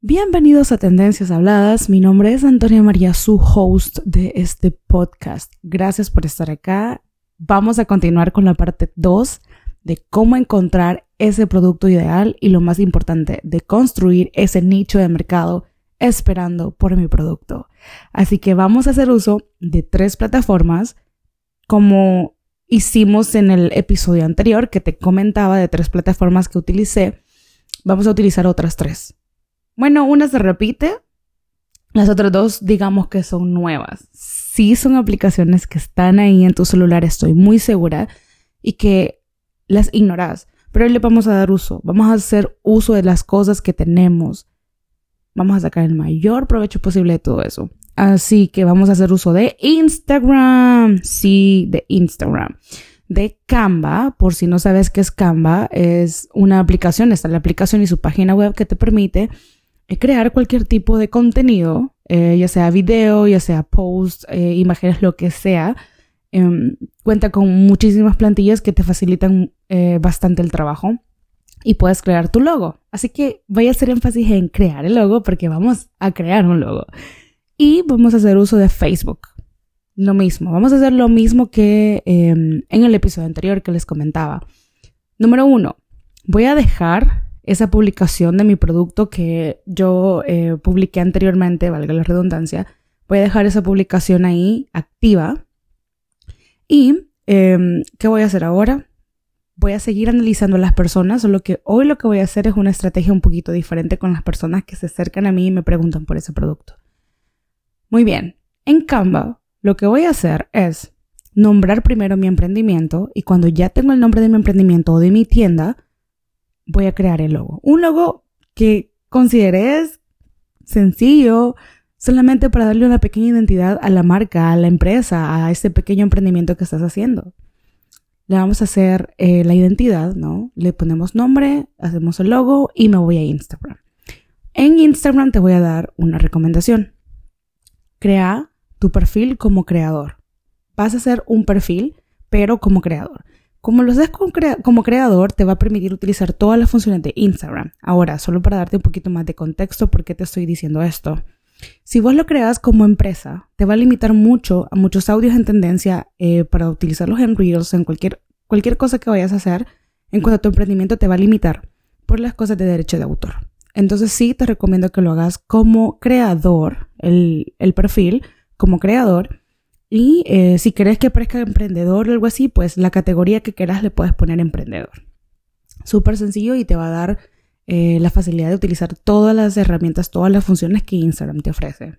Bienvenidos a Tendencias Habladas. Mi nombre es Antonia María, su host de este podcast. Gracias por estar acá. Vamos a continuar con la parte 2 de cómo encontrar ese producto ideal y lo más importante, de construir ese nicho de mercado esperando por mi producto. Así que vamos a hacer uso de tres plataformas como hicimos en el episodio anterior que te comentaba de tres plataformas que utilicé. Vamos a utilizar otras tres. Bueno, una se repite, las otras dos digamos que son nuevas. Sí son aplicaciones que están ahí en tu celular, estoy muy segura, y que las ignoras, pero le vamos a dar uso. Vamos a hacer uso de las cosas que tenemos. Vamos a sacar el mayor provecho posible de todo eso. Así que vamos a hacer uso de Instagram. Sí, de Instagram. De Canva, por si no sabes qué es Canva, es una aplicación, está la aplicación y su página web que te permite crear cualquier tipo de contenido, eh, ya sea video, ya sea post, eh, imágenes, lo que sea. Em, cuenta con muchísimas plantillas que te facilitan bastante el trabajo y puedes crear tu logo. Así que voy a hacer énfasis en crear el logo porque vamos a crear un logo. Y vamos a hacer uso de Facebook. Lo mismo, vamos a hacer lo mismo que em, en el episodio anterior que les comentaba. Número uno, voy a dejar esa publicación de mi producto que yo eh, publiqué anteriormente, valga la redundancia, voy a dejar esa publicación ahí activa. ¿Y em, qué voy a hacer ahora? Voy a seguir analizando a las personas, solo que hoy lo que voy a hacer es una estrategia un poquito diferente con las personas que se acercan a mí y me preguntan por ese producto. Muy bien, en Canva lo que voy a hacer es nombrar primero mi emprendimiento y cuando ya tengo el nombre de mi emprendimiento o de mi tienda, voy a crear el logo. Un logo que consideres sencillo, solamente para darle una pequeña identidad a la marca, a la empresa, a ese pequeño emprendimiento que estás haciendo. Le vamos a hacer eh, la identidad, ¿no? Le ponemos nombre, hacemos el logo y me voy a Instagram. En Instagram te voy a dar una recomendación. Crea tu perfil como creador. Vas a hacer un perfil, pero como creador. Como lo haces como creador, te va a permitir utilizar todas las funciones de Instagram. Ahora, solo para darte un poquito más de contexto, ¿por qué te estoy diciendo esto? Si vos lo creas como empresa, te va a limitar mucho a muchos audios en tendencia eh, para utilizarlos en Reels, en cualquier, cualquier cosa que vayas a hacer. En cuanto a tu emprendimiento, te va a limitar por las cosas de derecho de autor. Entonces sí te recomiendo que lo hagas como creador, el, perfil como creador. Y eh, si querés que aparezca emprendedor o algo así, pues la categoría que quieras le puedes poner emprendedor. Súper sencillo y te va a dar eh, la facilidad de utilizar todas las herramientas, todas las funciones que Instagram te ofrece.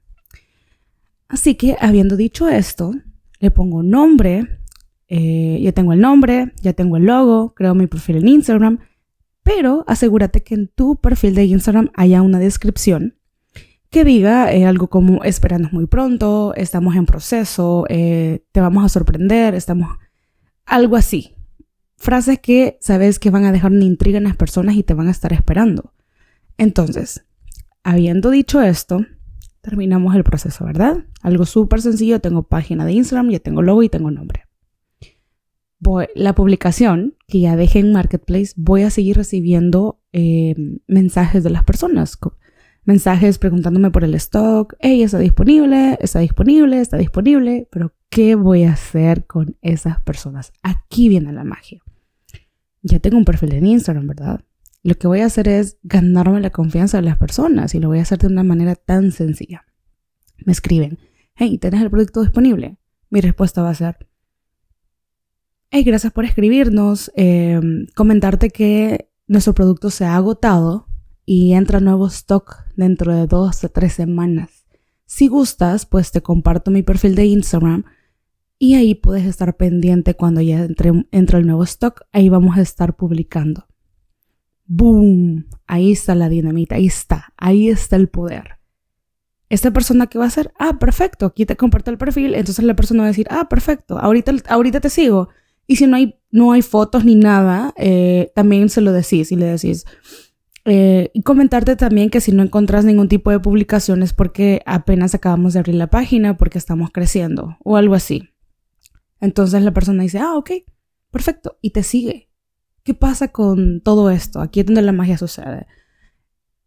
Así que habiendo dicho esto, le pongo nombre, eh, ya tengo el nombre, ya tengo el logo, creo mi perfil en Instagram pero asegúrate que en tu perfil de Instagram haya una descripción que diga eh, algo como esperando muy pronto, estamos en proceso, eh, te vamos a sorprender, estamos... algo así. Frases que sabes que van a dejar una intriga en las personas y te van a estar esperando. Entonces, habiendo dicho esto, terminamos el proceso, ¿verdad? Algo súper sencillo, tengo página de Instagram, ya tengo logo y tengo nombre la publicación que ya dejé en Marketplace, voy a seguir recibiendo eh, mensajes de las personas. Mensajes preguntándome por el stock. Hey, está disponible, está disponible, está disponible. Pero, ¿qué voy a hacer con esas personas? Aquí viene la magia. Ya tengo un perfil en Instagram, ¿verdad? Lo que voy a hacer es ganarme la confianza de las personas y lo voy a hacer de una manera tan sencilla. Me escriben, hey, ¿tienes el producto disponible? Mi respuesta va a ser, Hey, gracias por escribirnos. Em, comentarte que nuestro producto se ha agotado y entra nuevo stock dentro de dos o tres semanas. Si gustas, pues te comparto mi perfil de Instagram y ahí puedes estar pendiente cuando ya entre, entre el nuevo stock. Ahí vamos a estar publicando. ¡Boom! Ahí está la dinamita, ahí está, ahí está el poder. Esta persona que va a hacer, ah, perfecto, aquí te comparto el perfil, entonces la persona va a decir, ah, perfecto, ahorita, ahorita te sigo y si no hay, no hay fotos ni nada, eh, también se lo decís y le decís. Eh, y comentarte también que si no encontrás ningún tipo de publicaciones porque apenas acabamos de abrir la página, porque estamos creciendo o algo así. Entonces la persona dice, ah, ok, perfecto, y te sigue. ¿Qué pasa con todo esto? Aquí es donde la magia sucede.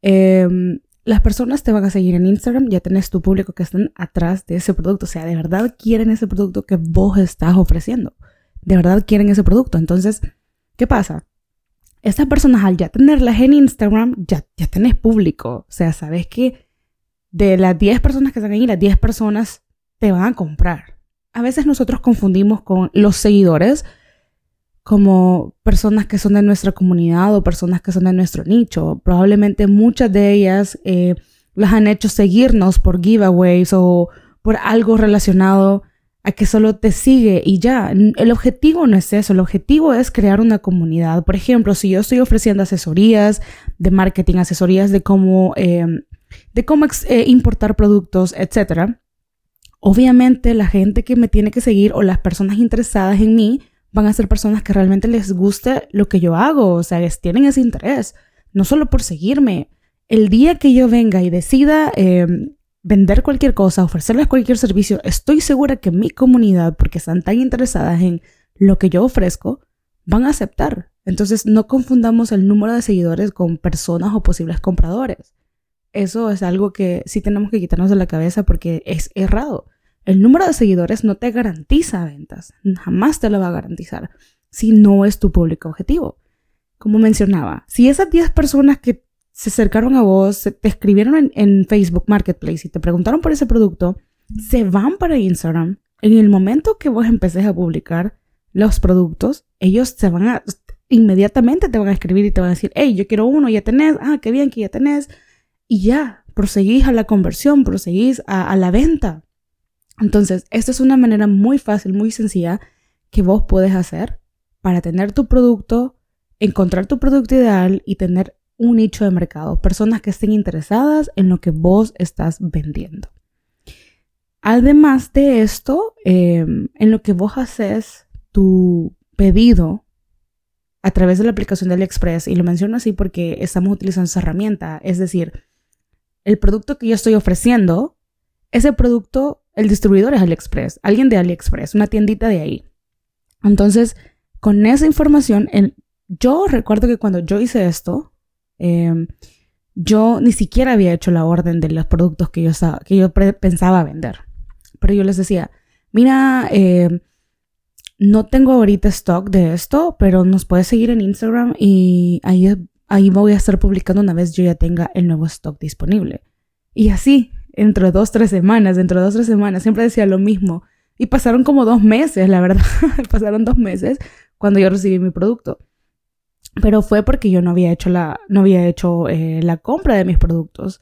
Em, las personas te van a seguir en Instagram, ya tenés tu público que están atrás de ese producto, o sea, de verdad quieren ese producto que vos estás ofreciendo, de verdad quieren ese producto. Entonces, ¿qué pasa? Estas personas al ya tenerlas en Instagram, ya, ya tenés público, o sea, sabes que de las 10 personas que están ahí, las 10 personas te van a comprar. A veces nosotros confundimos con los seguidores como personas que son de nuestra comunidad o personas que son de nuestro nicho. Probablemente muchas de ellas eh, las han hecho seguirnos por giveaways o por algo relacionado a que solo te sigue y ya. El objetivo no es eso, el objetivo es crear una comunidad. Por ejemplo, si yo estoy ofreciendo asesorías de marketing, asesorías de cómo, eh, de cómo eh, importar productos, etc. Obviamente la gente que me tiene que seguir o las personas interesadas en mí van a ser personas que realmente les guste lo que yo hago, o sea, les tienen ese interés, no solo por seguirme. El día que yo venga y decida em, vender cualquier cosa, ofrecerles cualquier servicio, estoy segura que mi comunidad, porque están tan interesadas en lo que yo ofrezco, van a aceptar. Entonces, no confundamos el número de seguidores con personas o posibles compradores. Eso es algo que sí tenemos que quitarnos de la cabeza porque es errado. El número de seguidores no te garantiza ventas, jamás te lo va a garantizar si no es tu público objetivo. Como mencionaba, si esas 10 personas que se acercaron a vos, te escribieron en, Facebook Marketplace y te preguntaron por ese producto, se van para Instagram, en el momento que vos empeces a publicar los productos, ellos se van a, inmediatamente te van a escribir y te van a decir, hey, yo quiero uno, ya tenés, ah, qué bien que ya tenés, y ya, proseguís a la conversión, proseguís a la venta. Entonces, esta es una manera muy fácil, muy sencilla que vos puedes hacer para tener tu producto, encontrar tu producto ideal y tener un nicho de mercado, personas que estén interesadas en lo que vos estás vendiendo. Además de esto, em, en lo que vos haces tu pedido a través de la aplicación de AliExpress, y lo menciono así porque estamos utilizando esa herramienta, es decir, el producto que yo estoy ofreciendo, ese producto el distribuidor es AliExpress, alguien de AliExpress, una tiendita de ahí. Entonces, con esa información, yo recuerdo que cuando yo hice esto, em, yo ni siquiera había hecho la orden de los productos que yo, que yo pensaba vender. Pero yo les decía, mira, em, no tengo ahorita stock de esto, pero nos puedes seguir en Instagram y ahí, ahí voy a estar publicando una vez yo ya tenga el nuevo stock disponible. Y así, dentro de dos, tres semanas, dentro de dos, tres semanas, siempre decía lo mismo. Y pasaron como dos meses, la verdad, pasaron dos meses cuando yo recibí mi producto. Pero fue porque yo no había hecho la, no había hecho eh, la compra de mis productos.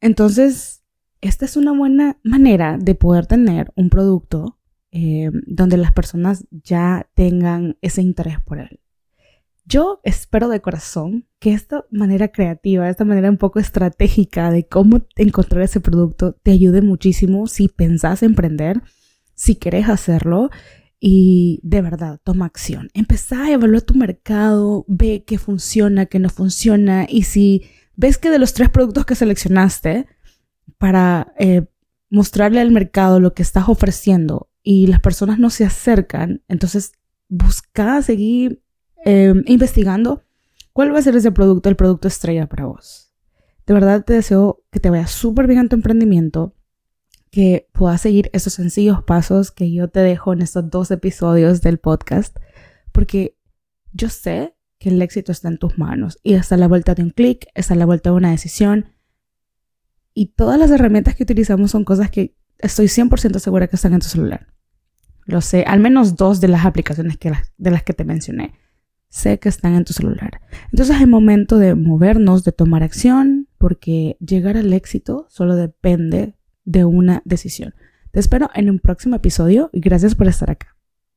Entonces, esta es una buena manera de poder tener un producto eh, donde las personas ya tengan ese interés por él. Yo espero de corazón que esta manera creativa, esta manera un poco estratégica de cómo encontrar ese producto te ayude muchísimo si pensás emprender, si querés hacerlo y de verdad toma acción. Empezá a evaluar tu mercado, ve qué funciona, qué no funciona y si ves que de los tres productos que seleccionaste para eh, mostrarle al mercado lo que estás ofreciendo y las personas no se acercan, entonces busca seguir Em, investigando cuál va a ser ese producto, el producto estrella para vos. De verdad te deseo que te vaya súper bien en tu emprendimiento, que puedas seguir esos sencillos pasos que yo te dejo en estos dos episodios del podcast, porque yo sé que el éxito está en tus manos y hasta la vuelta de un clic, está a la vuelta de una decisión. Y todas las herramientas que utilizamos son cosas que estoy 100% segura que están en tu celular. Lo sé, al menos dos de las aplicaciones que de las que te mencioné sé que están en tu celular. Entonces es el momento de movernos, de tomar acción, porque llegar al éxito solo depende de una decisión. Te espero en un próximo episodio y gracias por estar acá.